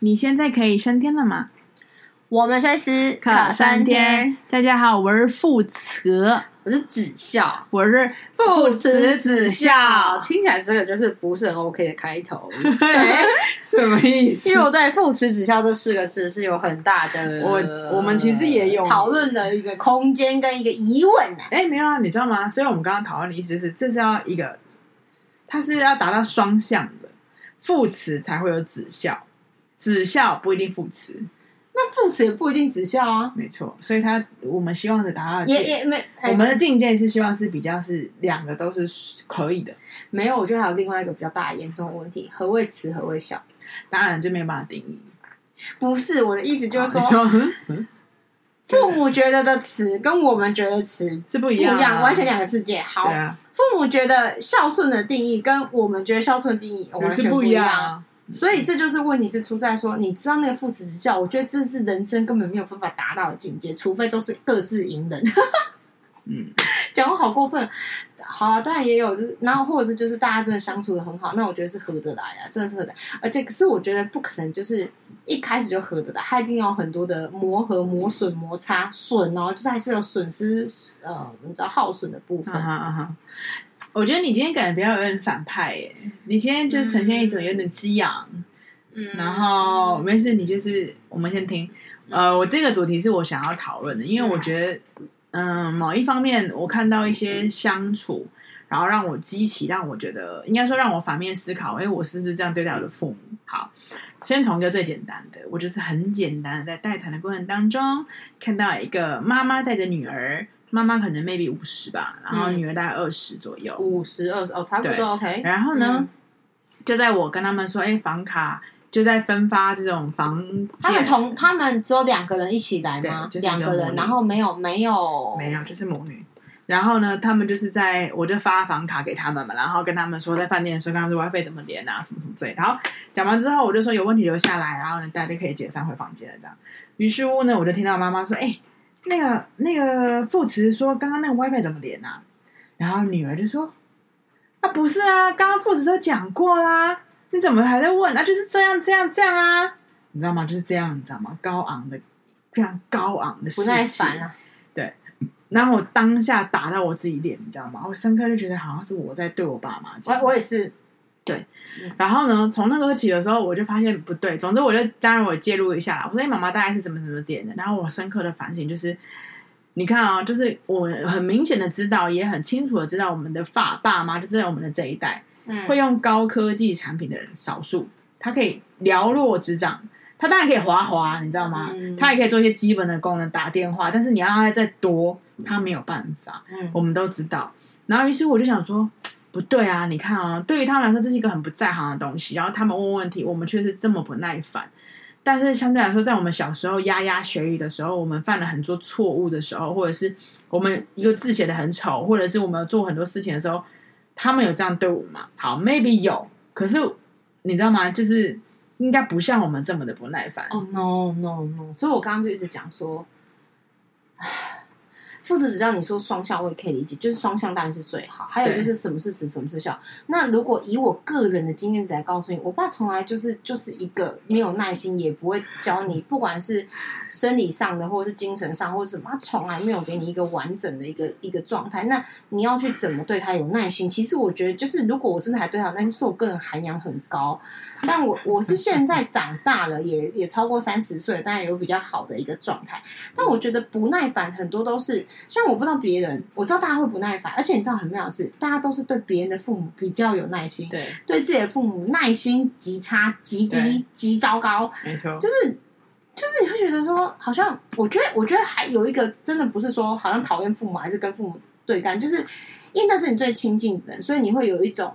你现在可以升天了吗？我们随时可升天。大家好，我是副词，我是子孝，我是副词子孝。听起来这个就是不是很 OK 的开头，什么意思？因为我对副词子孝这四个字是有很大的，我我们其实也有讨论的一个空间跟一个疑问呢。哎，没有啊，你知道吗？所以我们刚刚讨论的意思就是，这是要一个，它是要达到双向的，副词才会有子孝。子孝不一定副词，那副词也不一定子孝啊。没错，所以他我们希望的达到也也没，我们的境界是希望是比较是两个都是可以的。没有，我觉得还有另外一个比较大的严重的问题：何谓慈，何谓孝？当然就没有办法定义。不是我的意思，就是说，父母觉得的慈跟我们觉得慈是不一样，不一样，完全两个世界。好，啊、父母觉得孝顺的定义跟我们觉得孝顺的定义完全不一样。所以这就是问题，是出在说，你知道那个父子之教，我觉得这是人生根本没有办法达到的境界，除非都是各自隐忍。嗯，讲话好过分。好啊，当然也有，就是然后或者是就是大家真的相处的很好，那我觉得是合得来啊，真的是合得来。而且可是我觉得不可能就是一开始就合得来，他一定要很多的磨合、磨损、摩擦、损哦，就是还是有损失呃，你知道耗损的部分。啊哈啊哈。我觉得你今天感觉比较有点反派耶，你今天就呈现一种有点激昂，嗯，然后没事，你就是我们先听，呃，我这个主题是我想要讨论的，因为我觉得，嗯、呃，某一方面我看到一些相处，然后让我激起，让我觉得应该说让我反面思考，哎，我是不是这样对待我的父母？好，先从一个最简单的，我就是很简单的在带团的过程当中，看到一个妈妈带着女儿。妈妈可能 maybe 五十吧，然后女儿大概二十左右，五十二十哦，差不多 OK。然后呢，嗯、就在我跟他们说，哎，房卡就在分发这种房，他们同他们只有两个人一起来吗？就是、两个人，然后没有没有没有，就是母女。然后呢，他们就是在我就发房卡给他们嘛，然后跟他们说在饭店说，跟他们说 WiFi 怎么连啊，什么什么之类。然后讲完之后，我就说有问题留下来，然后呢，大家就可以解散回房间了。这样，于是乎呢，我就听到妈妈说，哎。那个那个副词说：“刚刚那个 WiFi 怎么连啊？”然后女儿就说：“啊，不是啊，刚刚副词都讲过啦，你怎么还在问？那、啊、就是这样这样这样啊，你知道吗？就是这样，你知道吗？高昂的，非常高昂的，不耐烦啊。对，然后我当下打到我自己脸，你知道吗？我深刻就觉得好像是我在对我爸妈讲，我我也是。”对，然后呢，从那个起的时候，我就发现不对。总之，我就当然我介入一下啦。我说：“哎，妈妈大概是怎么怎么点的？”然后我深刻的反省就是，你看啊、哦，就是我很明显的知道，也很清楚的知道，我们的爸爸妈就在我们的这一代，嗯，会用高科技产品的人少数，他可以寥落指掌，他当然可以滑滑，你知道吗？嗯、他也可以做一些基本的功能，打电话。但是你要让他再多，他没有办法。嗯，我们都知道。然后于是我就想说。不对啊！你看啊，对于他们来说，这是一个很不在行的东西。然后他们问问题，我们却是这么不耐烦。但是相对来说，在我们小时候牙牙学语的时候，我们犯了很多错误的时候，或者是我们一个字写得很丑，或者是我们做很多事情的时候，他们有这样对我吗？好，maybe 有。可是你知道吗？就是应该不像我们这么的不耐烦。哦、，no no no！所以我刚刚就一直讲说，父子只要，你说双向我也可以理解，就是双向当然是最好。还有就是什么是慈，什么是孝。那如果以我个人的经验值来告诉你，我爸从来就是就是一个没有耐心，也不会教你，不管是生理上的，或者是精神上，或者什么，他从来没有给你一个完整的一个一个状态。那你要去怎么对他有耐心？其实我觉得，就是如果我真的还对他，那就是我个人涵养很高。但我我是现在长大了，也也超过三十岁，当然有比较好的一个状态。但我觉得不耐烦很多都是像我不知道别人，我知道大家会不耐烦，而且你知道很妙的是，大家都是对别人的父母比较有耐心，对，对自己的父母耐心极差、极低、极糟糕，没错，就是就是你会觉得说，好像我觉得我觉得还有一个真的不是说好像讨厌父母，还是跟父母对干，就是因为那是你最亲近的人，所以你会有一种。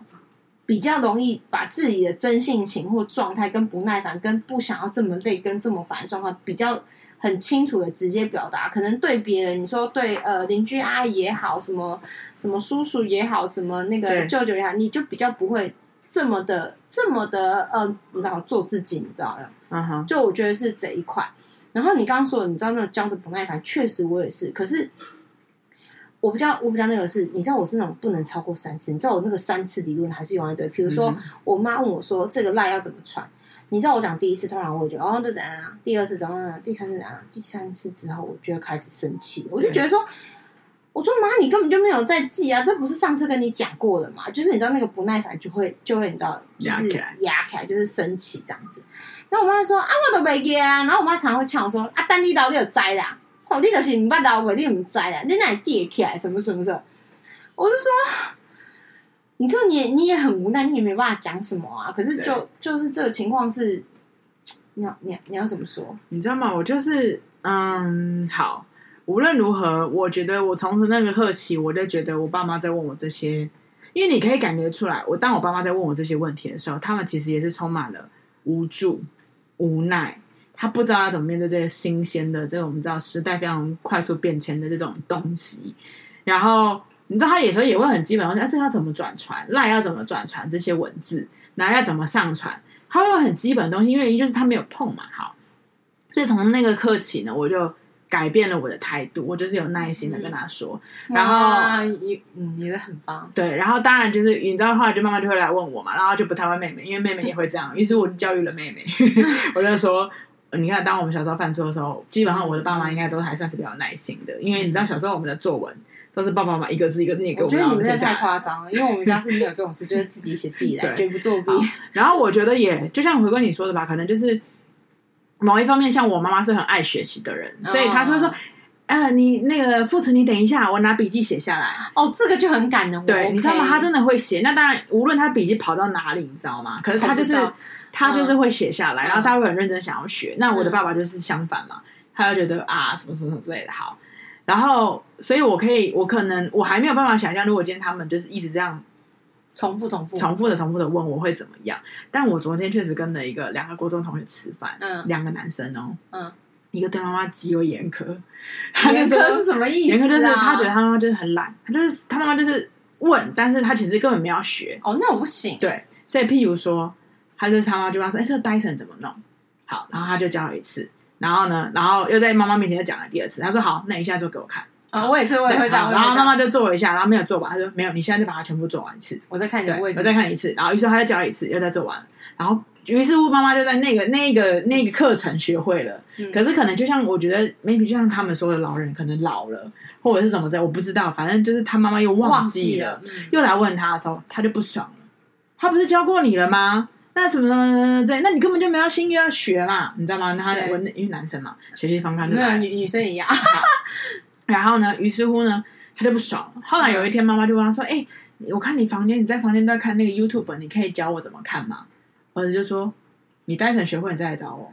比较容易把自己的真性情或状态跟不耐烦、跟不想要这么累、跟这么烦的状况，比较很清楚的直接表达。可能对别人，你说对呃邻居阿姨也好，什么什么叔叔也好，什么那个舅舅也好，你就比较不会这么的这么的呃，你知道做自己，你知道吗？嗯哼，就我觉得是这一块。然后你刚刚说，你知道那种教的不耐烦，确实我也是。可是。我比较，我比较那个是，你知道我是那种不能超过三次。你知道我那个三次理论还是用在这里。比如说，我妈问我说：“这个赖要怎么传？”你知道我讲第一次，通常我会觉得哦，就怎样啊？第二次怎样？第三次怎样？第三次之后，我就开始生气，我就觉得说，我说妈，你根本就没有在记啊，这不是上次跟你讲过的嘛？就是你知道那个不耐烦就会就会你知道，就是压起来，就是生气这样子。然后我妈说啊，我都没记啊。然后我妈常常会呛我说啊，单地刀你有摘啦，哦，你就是唔捌刀过，你唔摘啦，你哪里记起来什么什么什么？我就说。你这你也你也很无奈，你也没办法讲什么啊。可是就就是这个情况是，你要你要你要怎么说？你知道吗？我就是嗯，好，无论如何，我觉得我从那个刻起，我就觉得我爸妈在问我这些，因为你可以感觉出来，我当我爸妈在问我这些问题的时候，他们其实也是充满了无助、无奈，他不知道要怎么面对这些新鲜的这种我们知道时代非常快速变迁的这种东西，然后。你知道他有时候也会很基本的问题，啊，这要怎么转传？赖要怎么转传这些文字？然后要怎么上传？他会有很基本的东西，因为就是他没有碰嘛。好，所以从那个刻起呢，我就改变了我的态度，我就是有耐心的跟他说。嗯、然后也嗯，也很棒。对，然后当然就是你知道，后来就妈妈就会来问我嘛，然后就不太问妹妹，因为妹妹也会这样。于是我就教育了妹妹，我就说，你看，当我们小时候犯错的时候，基本上我的爸妈应该都还算是比较耐心的，因为你知道，小时候我们的作文。都是爸爸妈妈一个字一个字念给我们。我觉得你们这太夸张了，因为我们家是没有这种事，就是自己写自己来，绝不作弊。然后我觉得也就像回归你说的吧，可能就是某一方面，像我妈妈是很爱学习的人，所以她说说，呃，你那个副词，你等一下，我拿笔记写下来。哦，这个就很感人。对，你知道吗？他真的会写。那当然，无论他笔记跑到哪里，你知道吗？可是他就是他就是会写下来，然后他会很认真想要学。那我的爸爸就是相反嘛，他就觉得啊，什么什么之类的。好。然后，所以我可以，我可能我还没有办法想象，如果今天他们就是一直这样重复、重复、重复的、重复的问我会怎么样。但我昨天确实跟了一个两个国中同学吃饭，嗯，两个男生哦，嗯，一个对妈妈极为严苛，严苛是什么意思？严苛就是他觉得他妈妈就是很懒，他就是他妈妈就是问，但是他其实根本没有学。哦，那我不行。对，所以譬如说，他就是他妈妈就跟他说：“哎，这个 Dyson 怎么弄？”好，然后他就教了一次。然后呢，然后又在妈妈面前又讲了第二次。他说：“好，那你现在做给我看。”啊，我也是，我也会这样。然后妈妈就做了一下，然后没有做完。她说：“没有，你现在就把它全部做完一次。”我再看你的位置，我再看一次。然后于是她再教了一次，又再做完。然后于是乎妈妈就在那个那个那个课程学会了。可是可能就像我觉得，maybe 就像他们说的，老人可能老了，或者是怎么着，我不知道。反正就是他妈妈又忘记了，又来问他的时候，他就不爽了。他不是教过你了吗？那什么什么什么这，那你根本就没有心又要学嘛，你知道吗？那他我因为男生嘛，学习方法没有女女生一样。然后呢，于是乎呢，他就不爽了。后来有一天，妈妈就问他说：“哎、欸，我看你房间，你在房间都在看那个 YouTube，你可以教我怎么看吗？”儿子就说：“你待成学会，你再来找我。”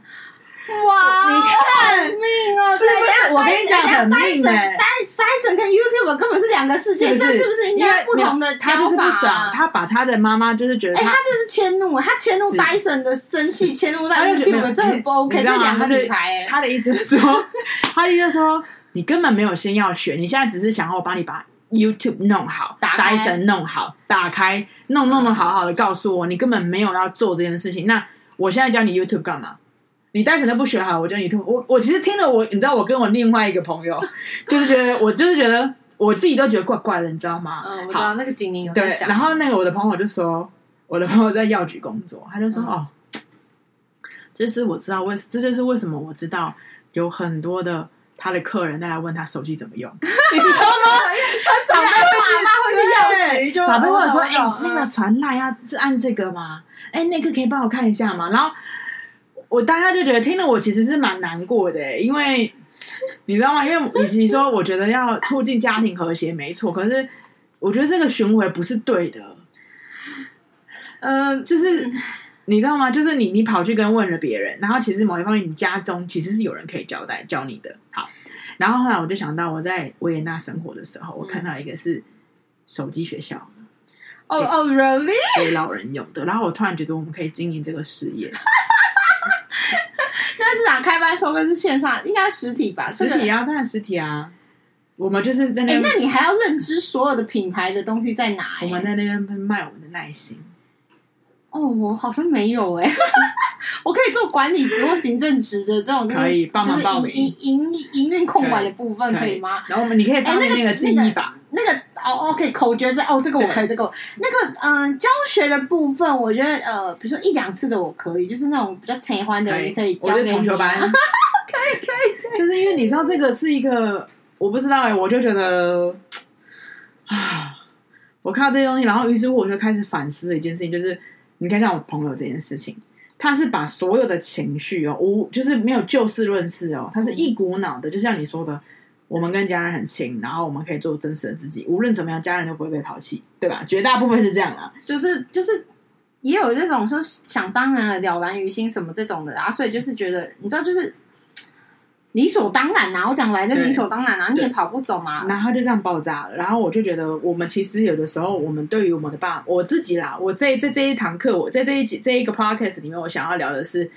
哇，你看很命哦！是不是？我跟你讲很命哎。Dyson 跟 YouTube 根本是两个世界，这是不是应该不同的教法？他把他的妈妈就是觉得，哎，他这是迁怒，他迁怒 Dyson 的生气，迁怒到 YouTube，这很不 OK，这两个品牌。他的意思是说，他的意思是说，你根本没有先要学，你现在只是想要我帮你把 YouTube 弄好，Dyson 弄好，打开，弄弄的好好的，告诉我，你根本没有要做这件事情。那我现在教你 YouTube 干嘛？你单纯都不学好，我教你 YouTube。我我其实听了我，你知道我跟我另外一个朋友，就是觉得我就是觉得我自己都觉得怪怪的，你知道吗？嗯，我知道那个警铃有然后那个我的朋友就说，我的朋友在药局工作，他就说、嗯、哦，这是我知道为这就是为什么我知道有很多的他的客人再来问他手机怎么用，你知道吗？他长辈会妈会去药局，长辈会说，哎、欸，那个传赖要是按这个吗？哎、欸，那个可以帮我看一下吗？然后。我当下就觉得听了，我其实是蛮难过的，因为你知道吗？因为与其说我觉得要促进家庭和谐，没错，可是我觉得这个循环不是对的。呃，就是你知道吗？就是你你跑去跟问了别人，然后其实某一方面你家中其实是有人可以交代教你的。好，然后后来我就想到我在维也纳生活的时候，我看到一个是手机学校，哦哦，really？给老人用的。然后我突然觉得我们可以经营这个事业。那是哪开班授课是线上，应该实体吧？实体啊，当然实体啊。我们就是在那，哎，那你还要认知所有的品牌的东西在哪？我们在那边卖我们的耐心。哦，我好像没有哎。我可以做管理职或行政职的这种，可以帮忙报名。营营营运控管的部分可以吗？然后我们你可以放那个记忆法，那个哦，OK，口诀是哦，这个我可以，这个那个嗯、呃，教学的部分，我觉得呃，比如说一两次的我可以，就是那种比较喜欢的，也可以教给你。我重修班，可以可以，可以，就是因为你知道这个是一个，我不知道哎、欸，我就觉得啊，我看到这些东西，然后于是乎我就开始反思的一件事情，就是你看像我朋友这件事情，他是把所有的情绪哦，无就是没有就事论事哦，他是一股脑的，就像你说的。我们跟家人很亲，然后我们可以做真实的自己，无论怎么样，家人都不会被抛弃，对吧？绝大部分是这样啊，就是就是也有这种说想当然了然于心什么这种的啊，所以就是觉得你知道，就是理所当然啊。我讲来就理所当然啊，你也跑不走嘛。然后他就这样爆炸了，然后我就觉得，我们其实有的时候，我们对于我们的爸，我自己啦，我在在这一堂课，我在这一集这一个 podcast 里面，我想要聊的是，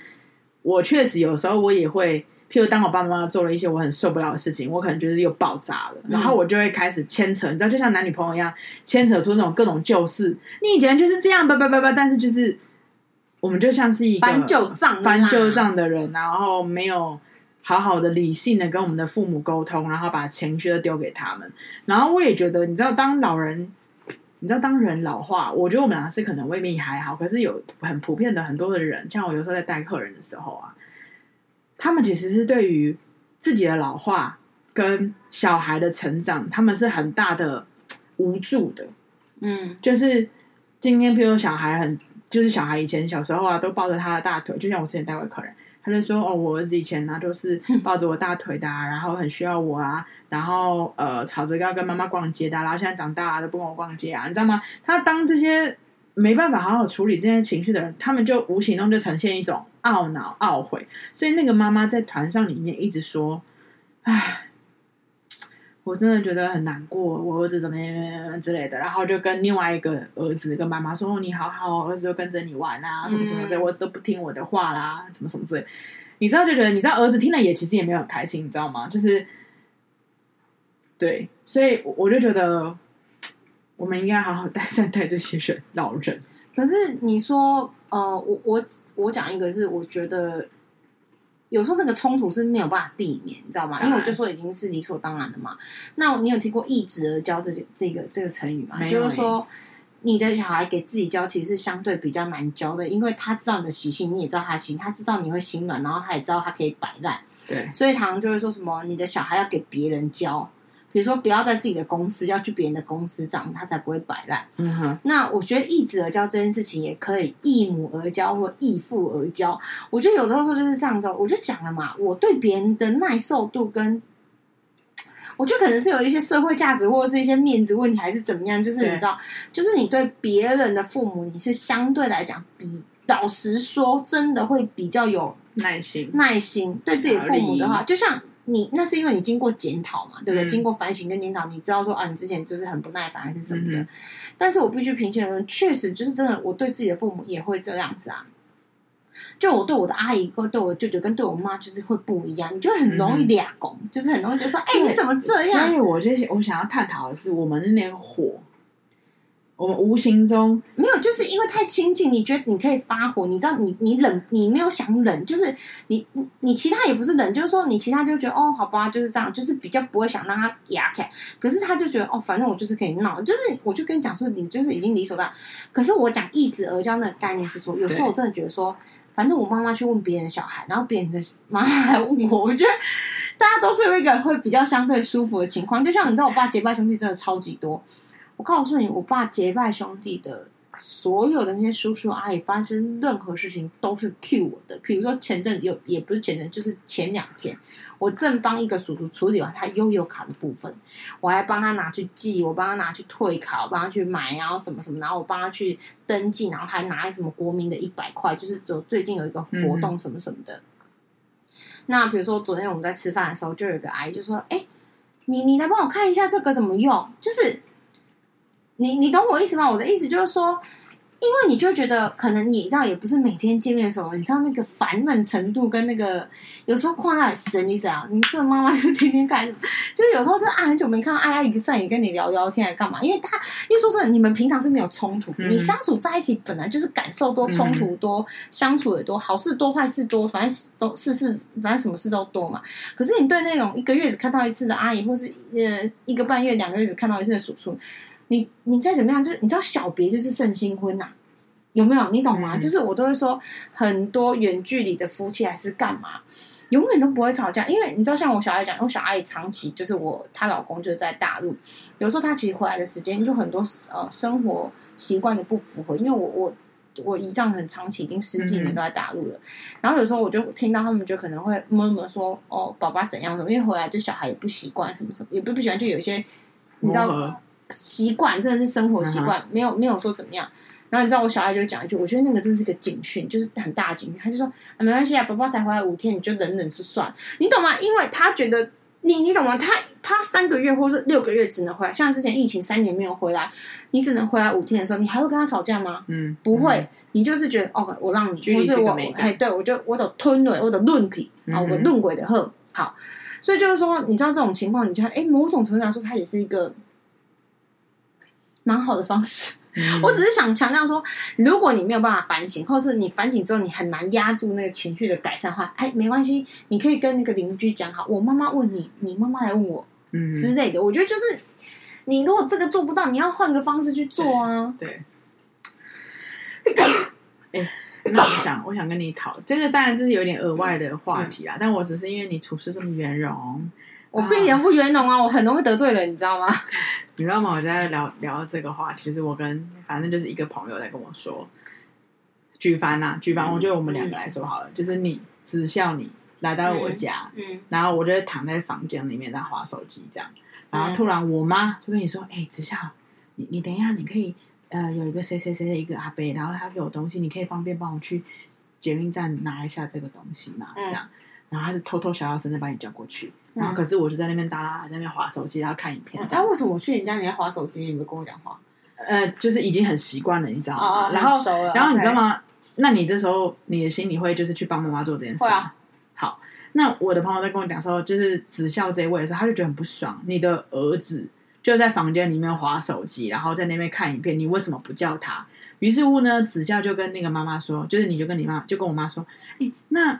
我确实有时候我也会。譬如当我爸妈做了一些我很受不了的事情，我可能就是又爆炸了，然后我就会开始牵扯，你知道，就像男女朋友一样，牵扯出那种各种旧事。你以前就是这样，叭叭叭叭，但是就是我们就像是一个翻旧账、翻旧账的人，然后没有好好的理性的跟我们的父母沟通，然后把情绪都丢给他们。然后我也觉得，你知道，当老人，你知道，当人老化，我觉得我们俩是可能未必还好，可是有很普遍的很多的人，像我有时候在带客人的时候啊。他们其实是对于自己的老化跟小孩的成长，他们是很大的无助的。嗯，就是今天，譬如小孩很，就是小孩以前小时候啊，都抱着他的大腿，就像我之前带过客人，他就说：“哦，我儿子以前呢、啊、都是抱着我大腿的、啊，然后很需要我啊，然后呃吵着要跟妈妈逛街的、啊，然后现在长大了都不跟我逛街啊，你知道吗？”他当这些。没办法好好处理这些情绪的人，他们就无形中就呈现一种懊恼、懊悔。所以那个妈妈在团上里面一直说：“唉，我真的觉得很难过，我儿子怎么样之类的。”然后就跟另外一个儿子跟妈妈说：“你好好，儿子就跟着你玩啊，什么什么的，我都不听我的话啦，什么什么之类。”你知道就觉得，你知道儿子听了也其实也没有很开心，你知道吗？就是对，所以我就觉得。我们应该好好待善待这些人老人。可是你说，呃，我我我讲一个，是我觉得有时候这个冲突是没有办法避免，你知道吗？因为我就说已经是理所当然的嘛。那你有听过“易子而教”这这个这个成语吗？就是说，你的小孩给自己教，其实是相对比较难教的，因为他知道你的习性，你也知道他的习性，他知道你会心软，然后他也知道他可以摆烂。对，所以常常就会说什么，你的小孩要给别人教。比如说，不要在自己的公司，要去别人的公司，这样他才不会摆烂。嗯哼。那我觉得一子而教这件事情，也可以一母而教或一父而教。我觉得有时候说就是这样子，我就讲了嘛，我对别人的耐受度跟，我觉得可能是有一些社会价值或者是一些面子问题，还是怎么样？就是你知道，就是你对别人的父母，你是相对来讲比老实说，真的会比较有耐心。耐心对自己父母的话，就像。你那是因为你经过检讨嘛，对不对？嗯、经过反省跟检讨，你知道说啊，你之前就是很不耐烦还是什么的。嗯、但是我必须平心而论，确实就是真的，我对自己的父母也会这样子啊。就我对我的阿姨跟对我的舅舅跟对我妈就是会不一样，你就很容易俩拱，嗯、就是很容易就说，哎、欸，你怎么这样？所以我就我想要探讨的是，我们那边火。我们无形中没有，就是因为太亲近，你觉得你可以发火，你知道你你冷，你没有想冷，就是你你其他也不是冷，就是说你其他就觉得哦，好吧，就是这样，就是比较不会想让他压开。可是他就觉得哦，反正我就是可以闹，就是我就跟你讲说，你就是已经理所当然。可是我讲易子而教那个概念是说，有时候我真的觉得说，反正我妈妈去问别人的小孩，然后别人的妈妈来问我，我觉得大家都是有一个会比较相对舒服的情况。就像你知道，我爸结拜兄弟真的超级多。我告诉你，我爸结拜兄弟的所有的那些叔叔阿姨，发生任何事情都是 cue 我的。比如说前阵有，也不是前阵，就是前两天，我正帮一个叔叔处理完他悠游卡的部分，我还帮他拿去寄，我帮他拿去退卡，我帮他去买，然后什么什么，然后我帮他去登记，然后还拿什么国民的一百块，就是走最近有一个活动什么什么的。嗯、那比如说昨天我们在吃饭的时候，就有一个阿姨就说：“哎、欸，你你来帮我看一下这个怎么用？”就是。你你懂我意思吗？我的意思就是说，因为你就觉得，可能你知道，也不是每天见面的时候，你知道那个烦闷程度跟那个有时候旷那里神，你怎样？你这个妈妈就天天干什么？就是有时候就啊，很久没看到，哎呀，一个算也跟你聊聊天，来干嘛？因为他，因为说真的，你们平常是没有冲突，嗯、你相处在一起本来就是感受多，冲突多，嗯、相处也多，好事多，坏事多，反正都事事，反正什么事都多嘛。可是你对那种一个月只看到一次的阿姨，或是呃一个半月、两个月只看到一次的叔叔。你你再怎么样，就是你知道小别就是胜新婚呐、啊，有没有？你懂吗？嗯、就是我都会说，很多远距离的夫妻还是干嘛，永远都不会吵架，因为你知道，像我小爱讲，我小爱长期就是我她老公就是在大陆，有时候他其实回来的时间就很多呃生活习惯的不符合，因为我我我姨丈很长期已经十几年都在大陆了，嗯、然后有时候我就听到他们就可能会默默说哦，宝宝怎样怎么，因为回来就小孩也不习惯什么什么，也不不喜欢，就有一些你知道。习惯真的是生活习惯，没有没有说怎么样。然后你知道我小孩就讲一句，我觉得那个真是个警讯，就是很大的警讯。他就说：“啊、没关系啊，宝宝才回来五天，你就忍忍是算，你懂吗？因为他觉得你你懂吗？他他三个月或是六个月只能回来，像之前疫情三年没有回来，你只能回来五天的时候，你还会跟他吵架吗？嗯，不会，嗯、你就是觉得哦，我让你，不是我，哎，对我就我得吞了，我的论体啊，我的论鬼的喝好。所以就是说，你知道这种情况，你就哎，某种程度来说，他也是一个。蛮好的方式，嗯、我只是想强调说，如果你没有办法反省，或是你反省之后你很难压住那个情绪的改善的话，哎，没关系，你可以跟那个邻居讲好，我妈妈问你，你妈妈来问我，嗯之类的。我觉得就是，你如果这个做不到，你要换个方式去做啊。对。哎，那我想，我想跟你讨这个，当然这是有点额外的话题啦，嗯、但我只是因为你处事这么圆融。我并不圆融啊，我很容易得罪人，你知道吗？你知道吗？我在聊聊这个话题，就是我跟反正就是一个朋友在跟我说，举凡呐、啊，举凡，我觉得我们两个来说好了，嗯、就是你只笑你来到了我家，嗯，嗯然后我就躺在房间里面在划手机这样，然后突然我妈就跟你说，哎、欸，子笑，你你等一下，你可以呃有一个谁谁谁的一个阿伯，然后他给我东西，你可以方便帮我去捷运站拿一下这个东西嘛，这样。嗯然后他是偷偷小小声的把你叫过去，嗯、然后可是我就在那边哒啦，在那边滑手机，然后看影片。但为什么我去你家你在滑手机，你没跟我讲话？呃，就是已经很习惯了，你知道吗？哦哦、然后，然后你知道吗那你这时候你的心里会就是去帮妈妈做这件事。会啊。好，那我的朋友在跟我讲说，就是子孝这一位的时候，他就觉得很不爽。你的儿子就在房间里面划手机，然后在那边看影片，你为什么不叫他？于是乎呢，子孝就跟那个妈妈说，就是你就跟你妈就跟我妈说，哎，那。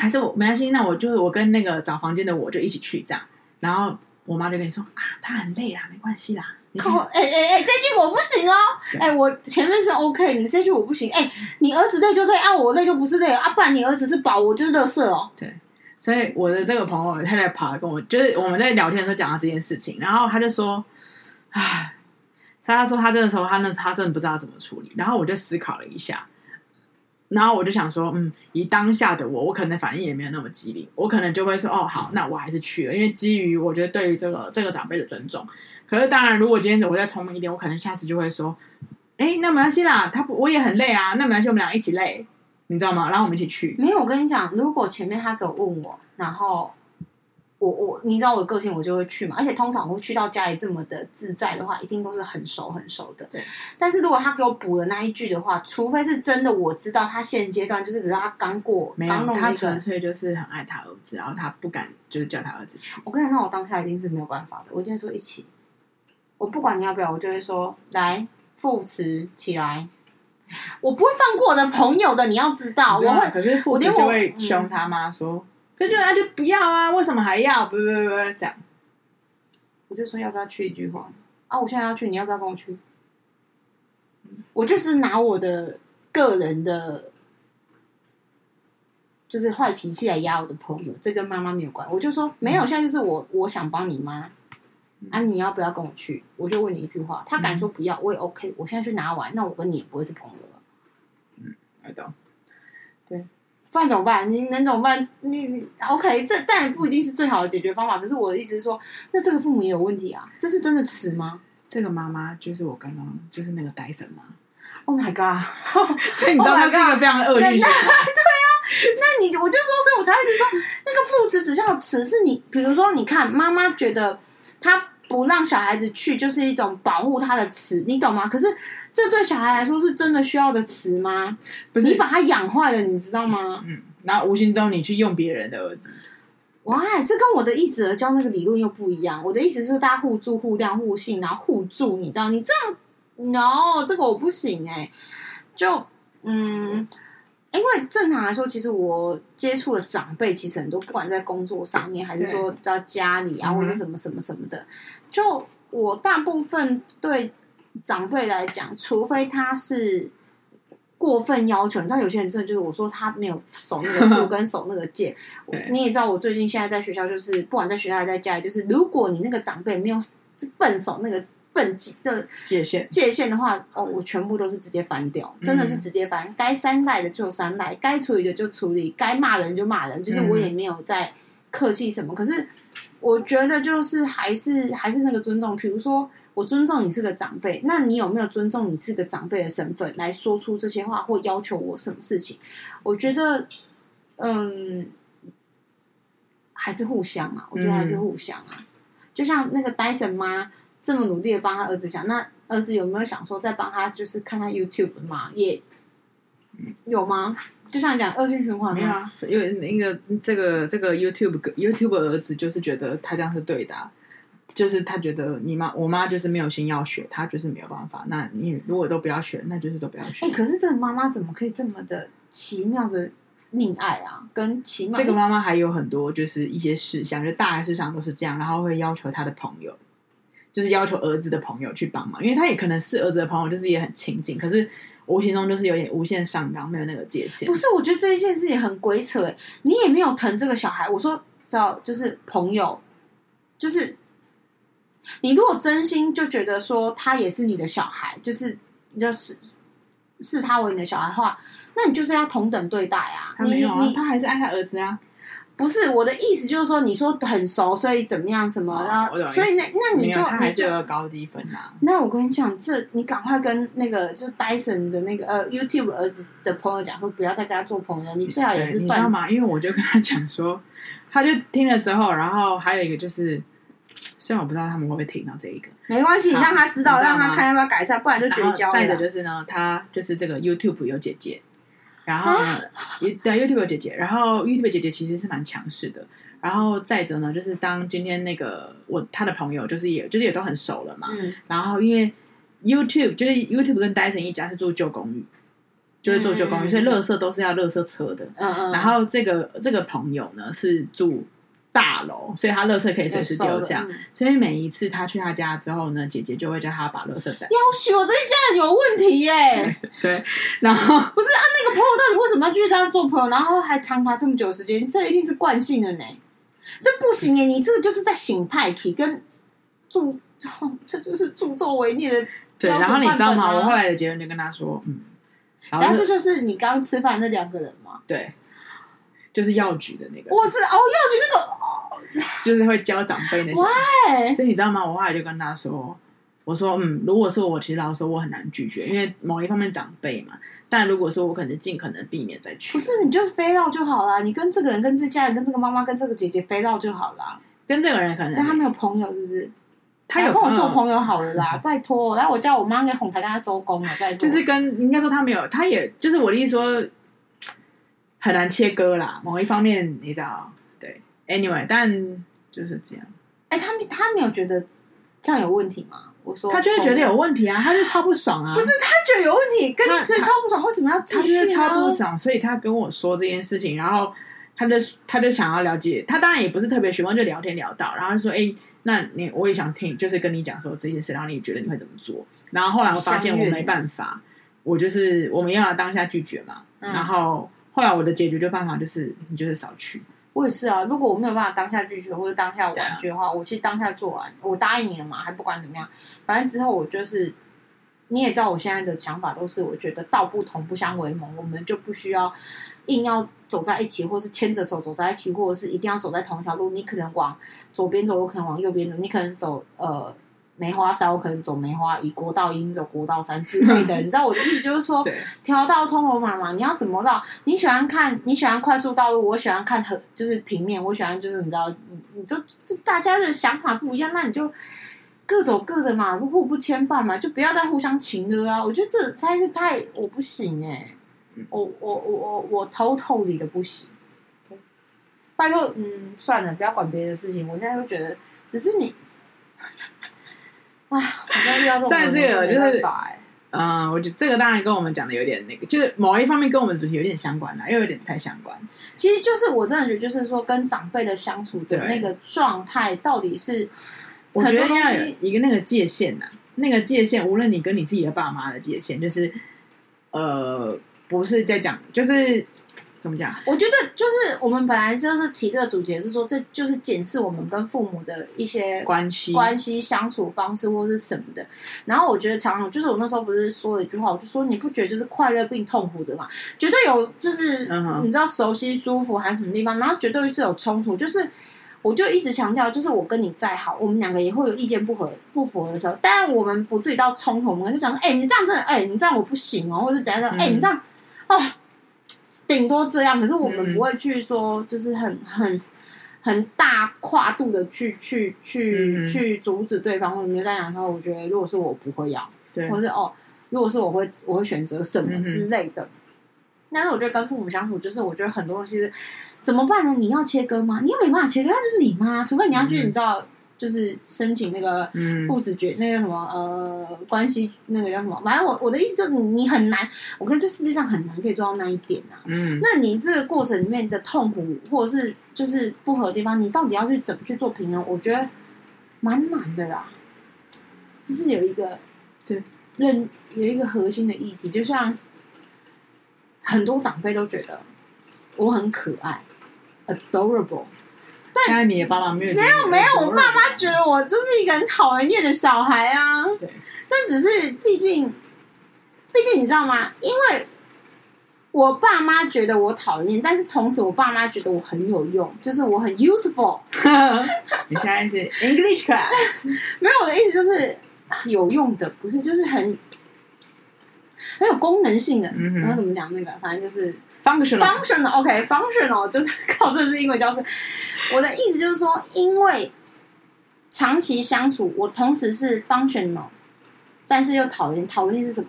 还是我没关系，那我就是我跟那个找房间的我就一起去这样，然后我妈就跟你说啊，她很累啦，没关系啦。靠，哎哎哎，这句我不行哦，哎对，我前面是 OK，你这句我不行，哎，你儿子累就累啊，我累就不是累啊，不然你儿子是宝，我就是乐色哦。对，所以我的这个朋友他在跑来跟我，就是我们在聊天的时候讲到这件事情，然后他就说，唉，他说他这个时候他那他真的不知道怎么处理，然后我就思考了一下。然后我就想说，嗯，以当下的我，我可能反应也没有那么激烈，我可能就会说，哦，好，那我还是去了，因为基于我觉得对于这个这个长辈的尊重。可是当然，如果今天我再聪明一点，我可能下次就会说，哎，那没关系啦，他不，我也很累啊，那没关系，我们俩一起累，你知道吗？然后我们一起去。没有，我跟你讲，如果前面他走问我，然后。我我你知道我的个性，我就会去嘛。而且通常我会去到家里这么的自在的话，一定都是很熟很熟的。对。但是如果他给我补了那一句的话，除非是真的我知道他现阶段就是，比如说他刚过，没有刚弄那个，他纯粹就是很爱他儿子，然后他不敢就是叫他儿子去。我跟你讲，那我当下一定是没有办法的，我一定会说一起。我不管你要不要，我就会说来副词起来。我不会放过我的朋友的，你要知道。我会，可是父慈就会凶他妈说。嗯就就他就不要啊！为什么还要？不不不不这样，我就说要不要去一句话啊！我现在要去，你要不要跟我去？我就是拿我的个人的，就是坏脾气来压我的朋友，这跟妈妈没有关。我就说没有，现在就是我我想帮你妈啊！你要不要跟我去？我就问你一句话，他敢说不要，我也 OK。我现在去拿完，那我跟你也不会是朋友了。嗯，好的，对。不然怎么办？你能怎么办？你，你 OK，这但也不一定是最好的解决方法。可是我的意思是说，那这个父母也有问题啊？这是真的迟吗？这个妈妈就是我刚刚就是那个呆粉吗？Oh my god！所以你知道她是一个非常恶劣的。对啊，那你我就说，所以我才一直说，那个父慈子孝的慈是你，比如说，你看妈妈觉得她不让小孩子去，就是一种保护他的词，你懂吗？可是这对小孩来说是真的需要的词吗？不是你把他养坏了，你知道吗？嗯，然后无形中你去用别人的儿子，哇，这跟我的一子而教那个理论又不一样。我的意思是说，大家互助、互谅、互信，然后互助，你知道？你这样，no，这个我不行哎、欸，就嗯。因为正常来说，其实我接触的长辈其实很多，不管在工作上面，还是说在家里啊，或者什么什么什么的。就我大部分对长辈来讲，除非他是过分要求，你知道，有些人真的就是我说他没有守那个度 跟守那个界。你也知道，我最近现在在学校，就是不管在学校还是在家里，就是如果你那个长辈没有笨守那个。本级的界限界限的话，哦，我全部都是直接翻掉，真的是直接翻。该三代的就三代，该处理的就处理，该骂人就骂人，就是我也没有在客气什么。可是我觉得就是还是还是那个尊重，比如说我尊重你是个长辈，那你有没有尊重你是个长辈的身份来说出这些话或要求我什么事情？我觉得，嗯，还是互相啊，我觉得还是互相啊，就像那个戴森妈。这么努力的帮他儿子想，那儿子有没有想说再帮他，就是看看 YouTube 嘛？也有吗？就像你讲恶性循环，没有啊？因为那个这个这个 YouTube YouTube 儿子就是觉得他这样是对的，就是他觉得你妈我妈就是没有心要学，他就是没有办法。那你如果都不要学，那就是都不要学。哎，可是这个妈妈怎么可以这么的奇妙的溺爱啊？跟奇妙这个妈妈还有很多就是一些事项，就大概事项都是这样，然后会要求他的朋友。就是要求儿子的朋友去帮忙，因为他也可能是儿子的朋友，就是也很亲近，可是无形中就是有点无限上纲，没有那个界限。不是，我觉得这一件事情很鬼扯诶，你也没有疼这个小孩。我说，知道就是朋友，就是你如果真心就觉得说他也是你的小孩，就是你要视视他为你的小孩的话，那你就是要同等对待啊。他没有啊，你你他还是爱他儿子啊。不是我的意思，就是说你说很熟，所以怎么样？什么？哦、然后所以那那你就他还是有个高低分啊。那我跟你讲，这你赶快跟那个就是 Dyson 的那个呃 YouTube 儿子的朋友讲，说不要在家做朋友，你最好也是断。你知道吗？因为我就跟他讲说，他就听了之后，然后还有一个就是，虽然我不知道他们会不会听到这一个，没关系，你让他知道，让他看要不要改善，不然就绝交了。再者就是呢，他就是这个 YouTube 有姐姐。然后呢，对 YouTube 姐姐，然后 YouTube 姐姐其实是蛮强势的。然后再者呢，就是当今天那个我他的朋友，就是也就是也都很熟了嘛。嗯。然后因为 YouTube 就是 YouTube 跟 Dyson 一家是住旧公寓，就是住旧公寓，嗯、所以垃圾都是要垃圾车的。嗯嗯。然后这个这个朋友呢是住。大楼，所以他垃圾可以随时丢，这样。所以每一次他去他家之后呢，姐姐就会叫他把垃圾带。要许我这一家人有问题耶！对，然后不是么要继续跟他做朋友，然后还长达这么久时间？这一定是惯性的呢，这不行耶！你这个就是在醒派气，跟助 这就是助纣为虐的。对，然后你知道吗？我后来的结论就跟他说，嗯，然后这就是你刚刚吃饭那两个人嘛？对。就是药局的那个，我是哦，药局那个哦，就是会教长辈那些。喂所以你知道吗？我后来就跟他说：“我说，嗯，如果是我，其实老实说我很难拒绝，因为某一方面长辈嘛。但如果说我可能尽可能避免再去，不是，你就是飞绕就好了。你跟这个人、跟这家人、跟这个妈妈、跟这个姐姐飞绕就好了。跟这个人可能，但他没有朋友，是不是？他有跟我做朋友好了啦，拜托。然后我叫我妈给哄抬跟他周公了，拜托。就是跟应该说他没有，他也就是我的意思说。很难切割啦，某一方面你知道，对，anyway，但就是这样。哎、欸，他他没有觉得这样有问题吗？他就会觉得有问题啊，他就超不爽啊。不是他觉得有问题，跟所以超不爽，为什么要继续？他就是超不爽，所以他跟我说这件事情，然后他就他就想要了解，他当然也不是特别询问，就聊天聊到，然后就说：“哎、欸，那你我也想听，就是跟你讲说这件事，然后你觉得你会怎么做？”然后后来我发现我没办法，我就是我们要当下拒绝嘛，嗯、然后。后来我的解决的办法就是，你就是少去。我也是啊，如果我没有办法当下拒绝或者当下婉拒的话，啊、我其实当下做完，我答应你了嘛，还不管怎么样，反正之后我就是，你也知道我现在的想法都是，我觉得道不同不相为谋，我们就不需要硬要走在一起，或是牵着手走在一起，或者是一定要走在同一条路。你可能往左边走，我可能往右边走，你可能走呃。梅花三，我可能走梅花；以国道一，走国道三之类的。你知道我的意思，就是说，条对道通罗马嘛。你要怎么绕？你喜欢看，你喜欢快速道路，我喜欢看很就是平面，我喜欢就是你知道，你你就就大家的想法不一样，那你就各走各的嘛，互不牵绊嘛，就不要再互相情了啊！我觉得这实在是太我不行哎、欸嗯，我我我我我偷偷里的不行。拜托，嗯，算了，不要管别的事情。我现在会觉得，只是你，啊，我现在遇到这种，算这个就是，嗯，我觉得这个当然跟我们讲的有点那个，就是某一方面跟我们主题有点相关啦，又有点不太相关。其实就是我真的觉得，就是说跟长辈的相处的那个状态，到底是，我觉得要有一个那个界限呐，那个界限，无论你跟你自己的爸妈的界限，就是，呃，不是在讲，就是。怎么讲？我觉得就是我们本来就是提这个主题，是说这就是检视我们跟父母的一些关系、关系相处方式或是什么的。然后我觉得常常就是我那时候不是说了一句话，我就说你不觉得就是快乐并痛苦的嘛？绝对有，就是你知道熟悉舒服还是什么地方，然后绝对是有冲突。就是我就一直强调，就是我跟你再好，我们两个也会有意见不合、不符合的时候，但我们不至于到冲突，我们就讲说，哎，你这样真的，哎，你这样我不行哦，或者是怎样的，哎，你这样，哦。顶多这样，可是我们不会去说，就是很很很大跨度的去去去、嗯、去阻止对方。或者没有这样讲的话，我觉得如果是我不会要，对，或是哦，如果是我会我会选择什么之类的、嗯。但是我觉得跟父母相处，就是我觉得很多东西是怎么办呢？你要切割吗？你又没办法切割，那就是你妈，除非你要去，你知道。嗯就是申请那个父子决、嗯、那个什么呃关系那个叫什么？反正我我的意思就是你你很难，我跟这世界上很难可以做到那一点啊。嗯，那你这个过程里面的痛苦或者是就是不合的地方，你到底要去怎么去做平衡？我觉得蛮难的啦。就是有一个对认有一个核心的议题，就像很多长辈都觉得我很可爱，adorable。但你的爸爸没有没有没有，我爸妈觉得我就是一个很讨人厌的小孩啊。对，但只是毕竟，毕竟你知道吗？因为我爸妈觉得我讨厌，但是同时我爸妈觉得我很有用，就是我很 useful。你现在是 English class？没有，我的意思就是有用的，不是就是很很有功能性的。然后怎么讲那个？反正就是 functional，functional，OK，functional，就是 靠这是英文教室。我的意思就是说，因为长期相处，我同时是 functional，但是又讨厌。讨厌是什么？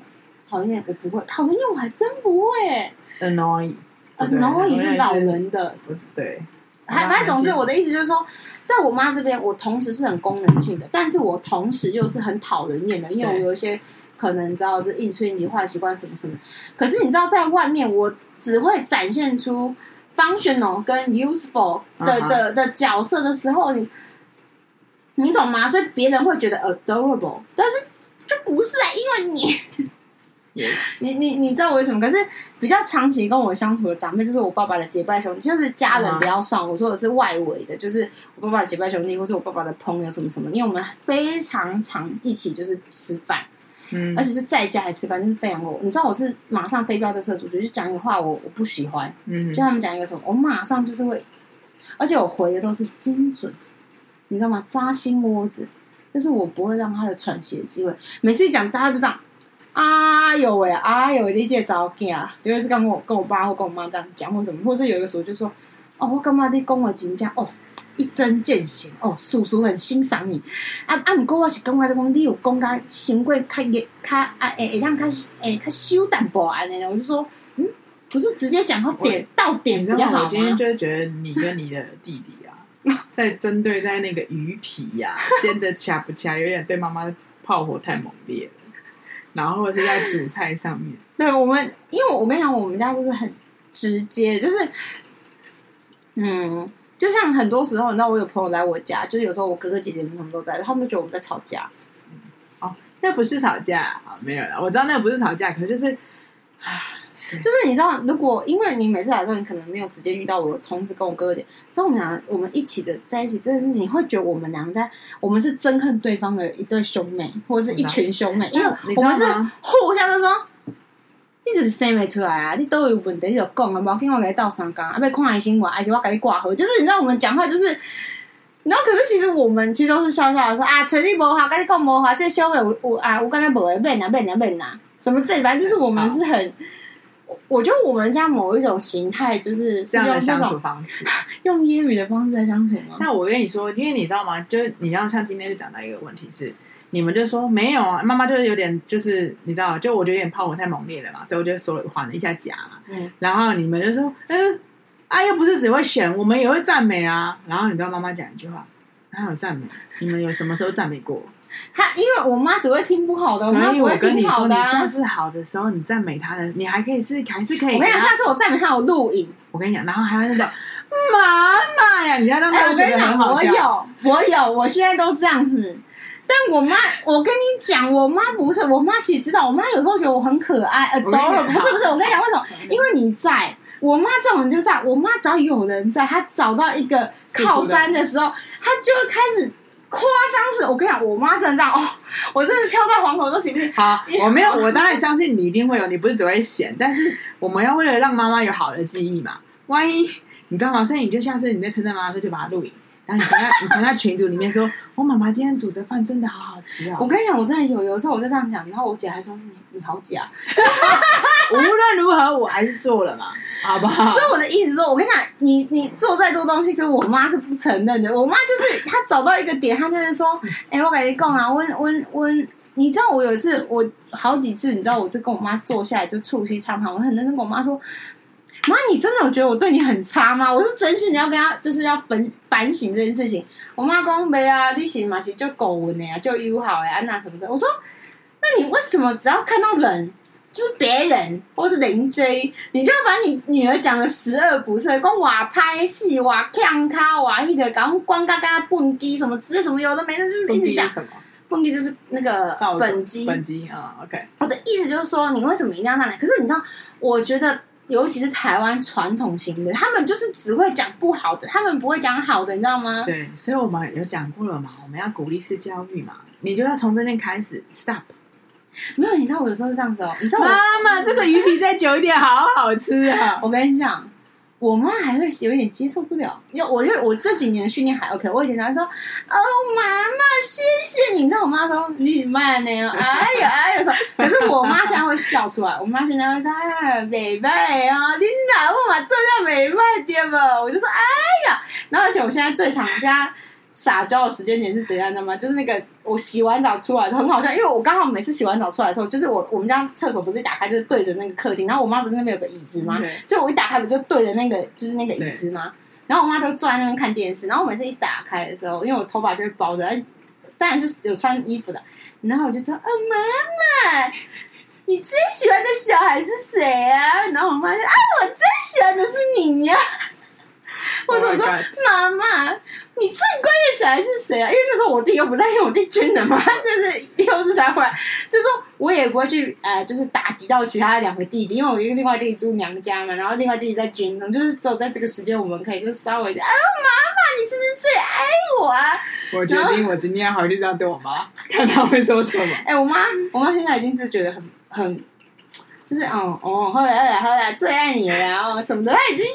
讨厌我不会，讨厌我还真不会。Annoy，Annoy 是老人的，不是对。还反正总之，我的意思就是说，在我妈这边，我同时是很功能性的，但是我同时又是很讨人厌的，因为我有一些可能你知道，就应催你坏习惯什么什么。可是你知道，在外面我只会展现出。Functional 跟 useful 的、uh. 的的角色的时候，你你懂吗？所以别人会觉得 adorable，但是就不是啊，因为你，yes. 你你你知道我为什么？可是比较长期跟我相处的长辈，就是我爸爸的结拜兄弟，就是家人不要算，uh -huh. 我说的是外围的，就是我爸爸的结拜兄弟，或是我爸爸的朋友什么什么，因为我们非常常一起就是吃饭。嗯，而且是在家里吃饭，就是非常我，你知道我是马上飞镖的社主，就讲一个话我我不喜欢，嗯，就他们讲一个什么，我马上就是会，而且我回的都是精准，你知道吗？扎心窝子，就是我不会让他有喘息的机会。每次一讲，大家就这样，啊有喂，啊有理解着啊，就是跟我跟我爸或跟我妈这样讲，或什么，或是有一个时候就说，哦，我干嘛你讲我真假哦。一针见血哦，叔叔很欣赏你。啊啊，不过我是感觉讲你有讲较行为较严，较啊会会，让他诶较羞淡薄安尼。我就说，嗯，不是直接讲到点到点比较好吗？我今天就是觉得你跟你的弟弟啊，在针对在那个鱼皮呀、啊、煎的恰不恰，有点对妈妈的炮火太猛烈了。然后或者是在主菜上面，对我们，因为我跟你讲，我们家就是很直接，就是嗯。就像很多时候，你知道我有朋友来我家，就是有时候我哥哥姐姐们他们都在，他们都觉得我们在吵架。嗯、哦，那不是吵架啊，没有了。我知道那个不是吵架，可是就是，啊，就是你知道，如果因为你每次来的时候，你可能没有时间遇到我，同时跟我哥哥姐，知道我们俩我们一起的在一起，真的是你会觉得我们两个在，我们是憎恨对方的一对兄妹，或者是一群兄妹，因为我们是互相的说。你就是生不出来啊！你都有问题你就讲啊，无要紧，我给你斗相共啊！要看爱心我，而且我给你挂号，就是你知道我们讲话就是，然后可是其实我们其实都是笑笑的说啊，成绩无好，跟你讲无好，这小妹我我啊，我刚才无会变哪变哪变哪，什么这反正就是我们是很，我觉得我们家某一种形态就是这样的相处方式，用英语的方式来相处吗？那我跟你说，因为你知道吗？就是你要像今天就讲到一个问题是，你们就说没有啊，妈妈就是有点就是你知道，就我觉得有点炮火太猛烈了嘛，所以我就说了缓了一下颊嘛。嗯，然后你们就说，嗯，啊又不是只会选，我们也会赞美啊。然后你知道妈妈讲一句话，哪有赞美？你们有什么时候赞美过？他因为我妈只会听不好的，所以我跟你说，你下次好的时候，你赞美他的，你还可以是还是可以。我跟你讲，下次我赞美他我录影。我跟你讲，然后还有那个妈妈呀，你要让他觉得很好笑。我有，我有，我现在都这样子。但我妈，我跟你讲，我妈不是，我妈其实知道，我妈有时候觉得我很可爱，adorable。不是不是，我跟你讲，为什么？因为你在，我妈这种人就这样。我妈只要有人在，她找到一个靠山的时候，她就会开始。夸张是，我跟你讲，我妈真的这样哦，我真的跳在黄河都行不行？好，我没有，我当然相信你一定会有，你不是只会嫌，但是我们要为了让妈妈有好的记忆嘛，万一你知道吗，所以你就下次你在称赞妈妈的时候就把它录影。然后你从那，你从那群组里面说，我妈妈今天煮的饭真的好好吃啊！我跟你讲，我真的有有时候我就这样讲，然后我姐还说你你好假。无论如何，我还是做了嘛，好不好？所以我的意思说，我跟你讲，你你做再多东西，其实我妈是不承认的。我妈就是她找到一个点，她就是说，哎、欸，我跟你讲啊，温温温，你知道我有一次，我好几次，你知道，我就跟我妈坐下来就促膝长谈，我很认真跟我妈说。妈，你真的有觉得我对你很差吗？我是真心，你要跟他就是要反反省这件事情。我妈讲没啊，你行嘛是就狗文的呀，就友好呀，那什么的。我说，那你为什么只要看到人，就是别人或是邻居，你就要把你女儿讲的十恶不赦，讲哇拍戏哇看卡哇一个搞光嘎嘎蹦迪什么之类什么有的没的，就是一直讲什么蹦迪就是那个本机本机啊。OK，我的意思就是说，你为什么一定要那样？可是你知道，我觉得。尤其是台湾传统型的，他们就是只会讲不好的，他们不会讲好的，你知道吗？对，所以我们有讲过了嘛，我们要鼓励式教育嘛，你就要从这边开始，stop。没有，你知道我有时候是这样子哦，你知道，妈妈，这个鱼皮再久一点，好好吃啊！我跟你讲。我妈还会有点接受不了，因为我就我这几年的训练还 OK。我以前常说：“哦，妈妈，谢谢你。”你知道我妈说：“你慢点。”哎呀哎呀，说。我妈现在会笑出来。我妈现在会说：“哎呀，美啊，你哪问我这叫美拜点吧？”我就说：“哎呀。”然后而且我现在最常跟她。撒娇的时间点是怎样的吗？就是那个我洗完澡出来就很好笑，因为我刚好每次洗完澡出来的时候，就是我我们家厕所不是一打开就是对着那个客厅，然后我妈不是那边有个椅子吗？就我一打开不就对着那个就是那个椅子吗？然后我妈就坐在那边看电视，然后我每次一打开的时候，因为我头发就是包着，当然是有穿衣服的，然后我就说：“啊，妈妈，你最喜欢的小孩是谁啊？”然后我妈说啊，我最喜欢的是你呀。或 者我说：“妈妈。”你最乖的小孩是谁啊？因为那时候我弟又不在，因为我弟军人嘛，就是又是才回来。就说我也不会去，呃，就是打击到其他两个弟弟，因为我一个另外弟弟住娘家嘛，然后另外弟弟在军中，就是只有在这个时间，我们可以就稍微的，哎呦，妈妈，你是不是最爱我啊？我决定我今天要回去这样对我妈，看她会说什么。哎，我妈，我妈现在已经是觉得很很，就是哦哦，后来后来后来最爱你了，然后什么的，她已经。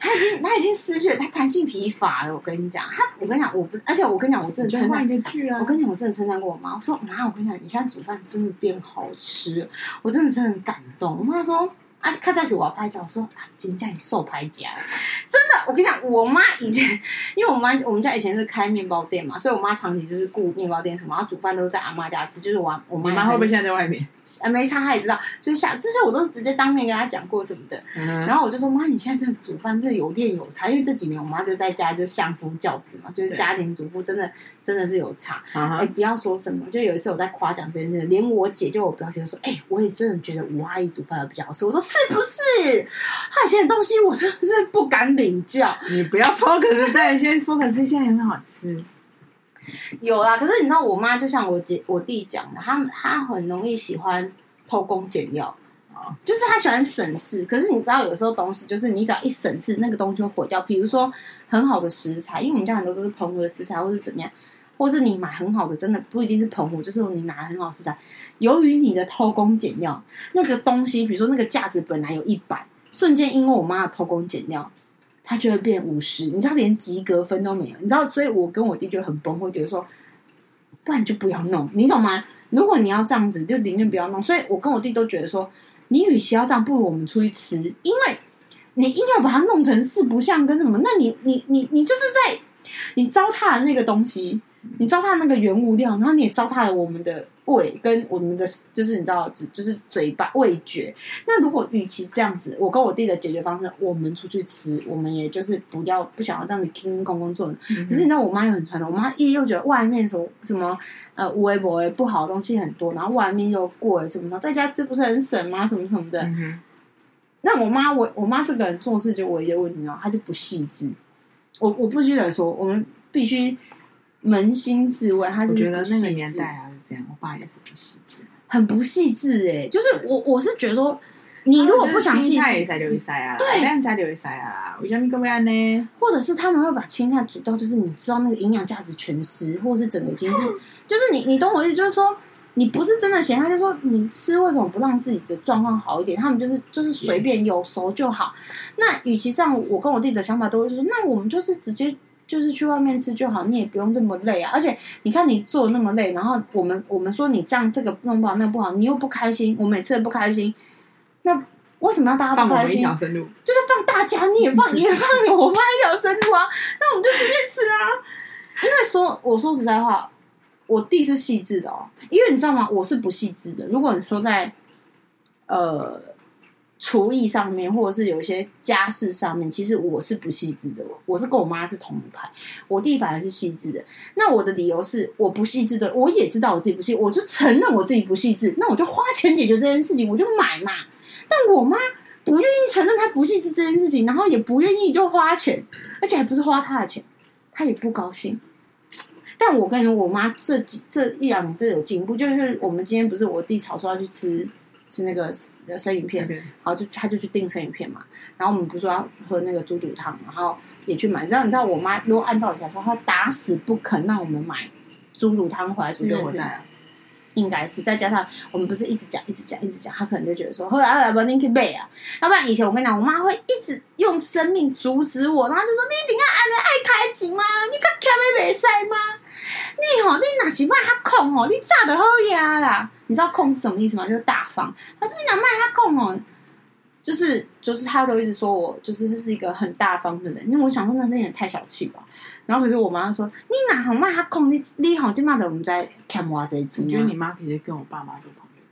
他已经他已经失去了，他弹性疲乏了。我跟你讲，他我跟你讲，我不是，而且我跟你讲，我真的称赞一个句啊！我跟你讲，我真的称赞过我妈。我说妈，我跟你讲，你现在煮饭真的变好吃，我真的是很感动。我妈说。啊，他在一起我要拍照，我说啊，今天你受拍家，真的，我跟你讲，我妈以前，因为我妈我们家以前是开面包店嘛，所以我妈长期就是顾面包店什么，然后煮饭都是在阿妈家吃，就是我我妈。妈会不会现在在外面？啊，没差，她也知道，就是下这些我都是直接当面跟她讲过什么的。嗯、然后我就说妈，你现在真的煮饭，真的有练有差，因为这几年我妈就在家就相夫教子嘛，就是家庭主妇，真的真的是有差。哎、嗯欸，不要说什么，就有一次我在夸奖这件事，连我姐就我表姐就说，哎、欸，我也真的觉得吴阿姨煮饭要比较好吃。我说是不是？他以前的东西，我真的是不敢领教。你不要 focus 在先 focus 现在很好吃。有啊，可是你知道，我妈就像我姐、我弟讲的，他他很容易喜欢偷工减料，就是他喜欢省事。可是你知道，有时候东西就是你只要一省事，那个东西就会毁掉。比如说很好的食材，因为我们家很多都是澎湖的食材，或是怎么样，或是你买很好的，真的不一定是澎湖，就是你拿很好食材。由于你的偷工减料，那个东西，比如说那个价值本来有一百，瞬间因为我妈的偷工减料，它就会变五十，你知道连及格分都没有，你知道，所以我跟我弟就很崩溃，觉得说，不然就不要弄，你懂吗？如果你要这样子，就宁愿不要弄。所以我跟我弟都觉得说，你与其要这样，不如我们出去吃，因为你硬要把它弄成四不像跟什么，那你你你你就是在你糟蹋的那个东西。你糟蹋那个原物料，然后你也糟蹋了我们的胃跟我们的，就是你知道，就是嘴巴味觉。那如果与其这样子，我跟我弟的解决方式，我们出去吃，我们也就是不要不想要这样子听公公做。嗯、可是你知道，我妈又很传统，我妈一又觉得外面什么什么呃微博不好的东西很多，然后外面又贵什么的，在家吃不是很省吗？什么什么的。嗯、那我妈我我妈这个人做事就唯一的问题哦，她就不细致。我我不记得说，我们必须。扪心自问，他就觉得那个年代啊是这样，我爸也是不细致，很不细致哎。就是我我是觉得说，你如果不想细致，再留一塞啊，对，这样再留一塞啊，为什么这样呢？或者是他们会把青菜煮到，就是你知道那个营养价值全失，或者是整个已经是，就是你你懂我意思，就是说你不是真的嫌他，就说你吃为什么不让自己的状况好一点？他们就是就是随便有熟就好。那与其这样，我跟我弟的想法都是说，那我们就是直接。就是去外面吃就好，你也不用这么累啊。而且你看你做那么累，然后我们我们说你这样这个弄不好那个不好，你又不开心，我每次都不开心。那为什么要大家不开心？就是放大家，你也放，你也放，我放一条生路啊。那我们就直接吃啊。因为说我说实在话，我弟是细致的哦，因为你知道吗？我是不细致的。如果你说在呃。厨艺上面，或者是有一些家事上面，其实我是不细致的。我是跟我妈是同一派，我弟反而是细致的。那我的理由是，我不细致的，我也知道我自己不细，我就承认我自己不细致。那我就花钱解决这件事情，我就买嘛。但我妈不愿意承认她不细致这件事情，然后也不愿意就花钱，而且还不是花她的钱，她也不高兴。但我跟你说，我妈这几这一两年真的有进步，就是我们今天不是我弟吵说要去吃。是那个生鱼片，然后就他就去订生鱼片嘛。然后我们不是说要喝那个猪肚汤，然后也去买。你知道，你知道我妈如果按照你来说，她打死不肯让我们买猪肚汤回来煮。给，我在。应该是再加上我们不是一直讲一直讲一直讲，她可能就觉得说，后来后来不，你去背啊。要不然以前我跟你讲，我妈会一直用生命阻止我，然后就说你一定要按着爱开机吗？你看开没没塞吗？你吼，你哪是卖他控吼？你炸的好呀啦！你知道控是什么意思吗？就是大方。他是你哪卖他控哦？就是就是他都一直说我就是是一个很大方的人。因为我想说那是有点太小气吧。然后可是我妈说你哪好卖他控？你你好就骂的我们在看娃这一集。我觉得你妈可以跟我爸妈做朋友。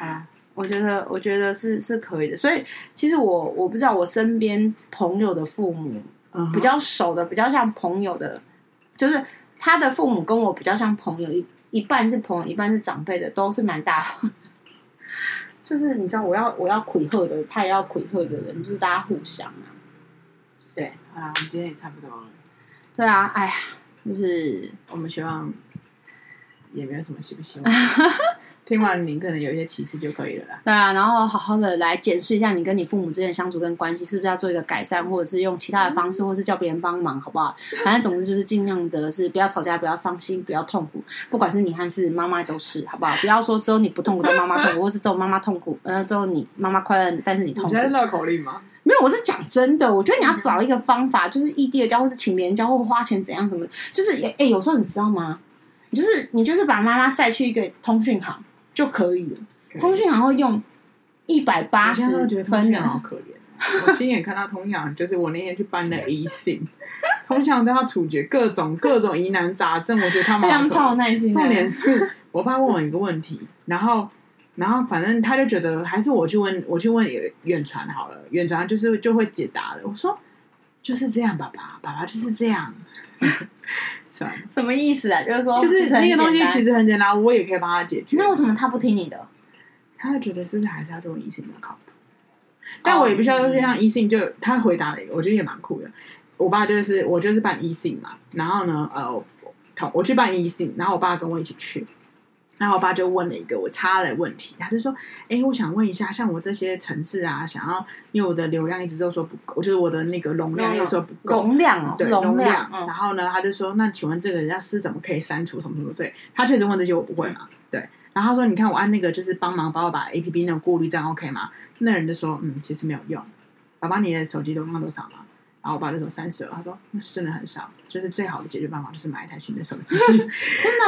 啊，我觉得我觉得是是可以的。所以其实我我不知道我身边朋友的父母。比较熟的，比较像朋友的，就是他的父母跟我比较像朋友，一一半是朋友，一半是长辈的，都是蛮大方。就是你知道，我要我要愧贺的，他也要愧贺的人，就是大家互相啊。对，好啦，我们今天也差不多了。对啊，哎呀，就是我们希望也没有什么希不希望。听完您可能有一些启示就可以了啦。对啊，然后好好的来检视一下你跟你父母之间的相处跟关系，是不是要做一个改善，或者是用其他的方式，或者是叫别人帮忙，好不好？反正总之就是尽量的是不要吵架，不要伤心，不要痛苦。不管是你还是妈妈都是，好不好？不要说只有你不痛苦，但妈妈痛苦，或是只有妈妈痛苦，呃，只有你妈妈快乐，但是你痛苦。你现在绕口令吗？没有，我是讲真的。我觉得你要找一个方法，就是异地的教，或是请别人教，或花钱怎样什么，就是哎，有时候你知道吗？你就是你就是把妈妈载去一个通讯行。就可以了。通讯行会用一百八十分的，好可怜。我亲眼看到通讯行，就是我那天去办的 eSIM，通讯行都要处决各种各种疑难杂症。我觉得他们非常超有耐心。重点是我爸问我一个问题，然后然后反正他就觉得还是我去问，我去问远传好了，远传就是就会解答了。我说就是这样，爸爸，爸爸就是这样。什么意思啊？就是说，就是那个东西其实很简单，我也可以帮他解决。那为什么他不听你的？他会觉得是不是还是要做 eSIM 比较靠谱？但我也不需要说像 eSIM，就他回答了一个，我觉得也蛮酷的。我爸就是我就是办 eSIM 嘛，然后呢，呃，我我去办 eSIM，然后我爸跟我一起去。然后我爸就问了一个我插的问题，他就说：“哎，我想问一下，像我这些城市啊，想要因为我的流量一直都说不够，就是我的那个容量又说不够，容量哦，对，容量。然后呢，他就说：那请问这个人家是怎么可以删除什么什么？对，他确实问这些我不会嘛，对。然后他说：你看我按那个就是帮忙帮我把 APP 那种过滤，这样 OK 吗？那人就说：嗯，其实没有用。爸爸，你的手机容量多少吗？”然后我爸就说三十二，他说那是真的很少，就是最好的解决办法就是买一台新的手机。真的，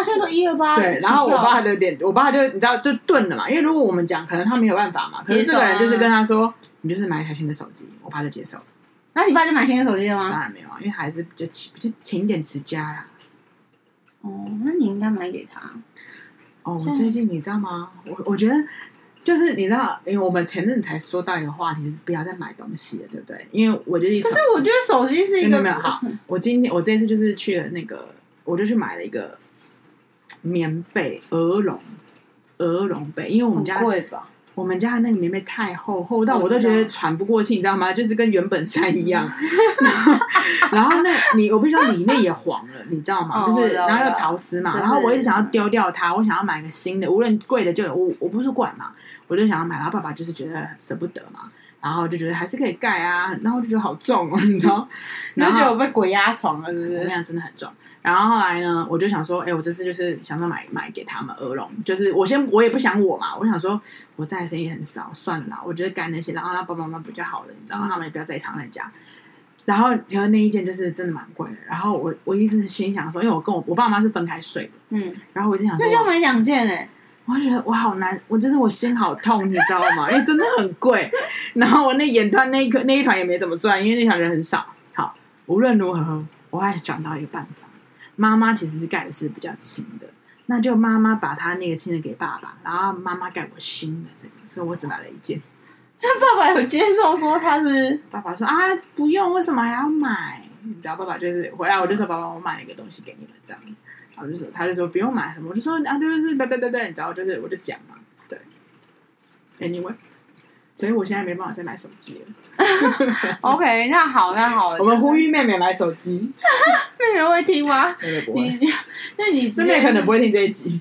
现在都一二八。对，然后我爸就有点，我爸就你知道就顿了嘛，因为如果我们讲，可能他没有办法嘛。可是这个人就是跟他说，你就是买一台新的手机，我爸就接受。那、啊、你爸就买新的手机了吗？当然没有啊，因为还是比较勤，比较勤俭持家啦。哦，那你应该买给他。哦，我最近你知道吗？我我觉得就是你知道，因为我们前阵才说到一个话题，是不要再买东西了，对不对？因为我觉得，可是我觉得手机是一个没有好。我今天我这次就是去了那个，我就去买了一个棉被，鹅绒鹅绒被，因为我们家贵吧。我们家那个棉被太厚，厚到我都觉得喘不过气，你知道吗？就是跟原本衫一样。然后那你我必须说里面也黄了，你知道吗？哦、就是然后又潮湿嘛。就是、然后我一直想要丢掉它，我想要买个新的，无论贵的就有我我不是管嘛，我就想要买。然后爸爸就是觉得舍不得嘛，然后就觉得还是可以盖啊，然后就觉得好重哦，你知道？然后就觉得我被鬼压床了，是不是？那样真的很重。然后后来呢，我就想说，哎，我这次就是想说买买给他们鹅绒，就是我先我也不想我嘛，我想说我在的生意很少，算了，我觉得盖那些，然后他爸爸妈妈比较好的，你知道，他们也不要再常在家。然后然后那一件就是真的蛮贵的，然后我我一直是心想说，因为我跟我我爸妈是分开睡的，嗯，然后我一直想说，那就要买两件哎，我就觉得我好难，我就是我心好痛，你知道吗？因为真的很贵。然后我那演团那一颗那一团也没怎么赚，因为那团人很少。好，无论如何，我还想到一个办法。妈妈其实是盖的是比较轻的，那就妈妈把她那个轻的给爸爸，然后妈妈盖我新的这个，所以我只买了一件。那爸爸有接受说他是？爸爸说啊，不用，为什么还要买？你知道爸爸就是回来我就说爸爸，我买了一个东西给你们这样，然后就说他就说不用买什么，我就说啊就是对对对对，你知道就是我就讲嘛，对，anyway。所以我现在没办法再买手机了。OK，那好，那好，我们呼吁妹妹买手机。妹妹会听吗？妹妹不会。你，那你妹妹可能不会听这一集，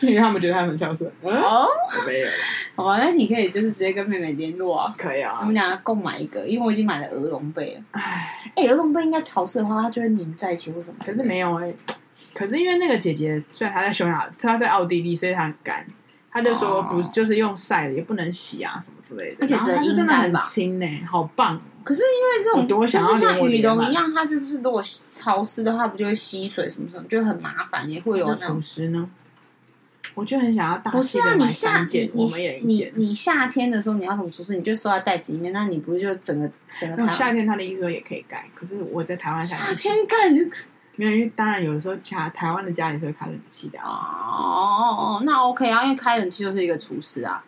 因为他们觉得他很孝顺。哦，没有。好吧，那你可以就是直接跟妹妹联络啊。可以啊。我们俩共买一个，因为我已经买了鹅绒被了。哎，哎，鹅绒被应该潮湿的话，它就会粘在一起，为什么？可是没有哎。可是因为那个姐姐虽然她在匈牙，她在奥地利，所以她很干。她就说不就是用晒的，也不能洗啊什么之类的，而且是真的很轻呢，好棒。可是因为这种就是像羽绒一样，它就是如果潮湿的话，不就会吸水什么什么，就很麻烦，也会有那种潮湿呢。我就很想要大不是啊，你夏你你你夏天的时候你要什么除湿，你就收在袋子里面，那你不是就整个整个夏天他的意思说也可以盖，可是我在台湾夏天盖。没有，因为当然有的时候，家台湾的家里是会开冷气的。哦，那 OK 啊，因为开冷气就是一个厨师啊。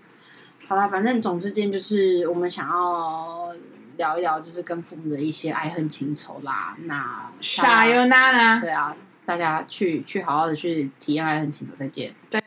好了，反正总之间就是我们想要聊一聊，就是跟父母的一些爱恨情仇啦。那啥有娜娜？对啊，大家去去好好的去体验爱恨情仇，再见。对。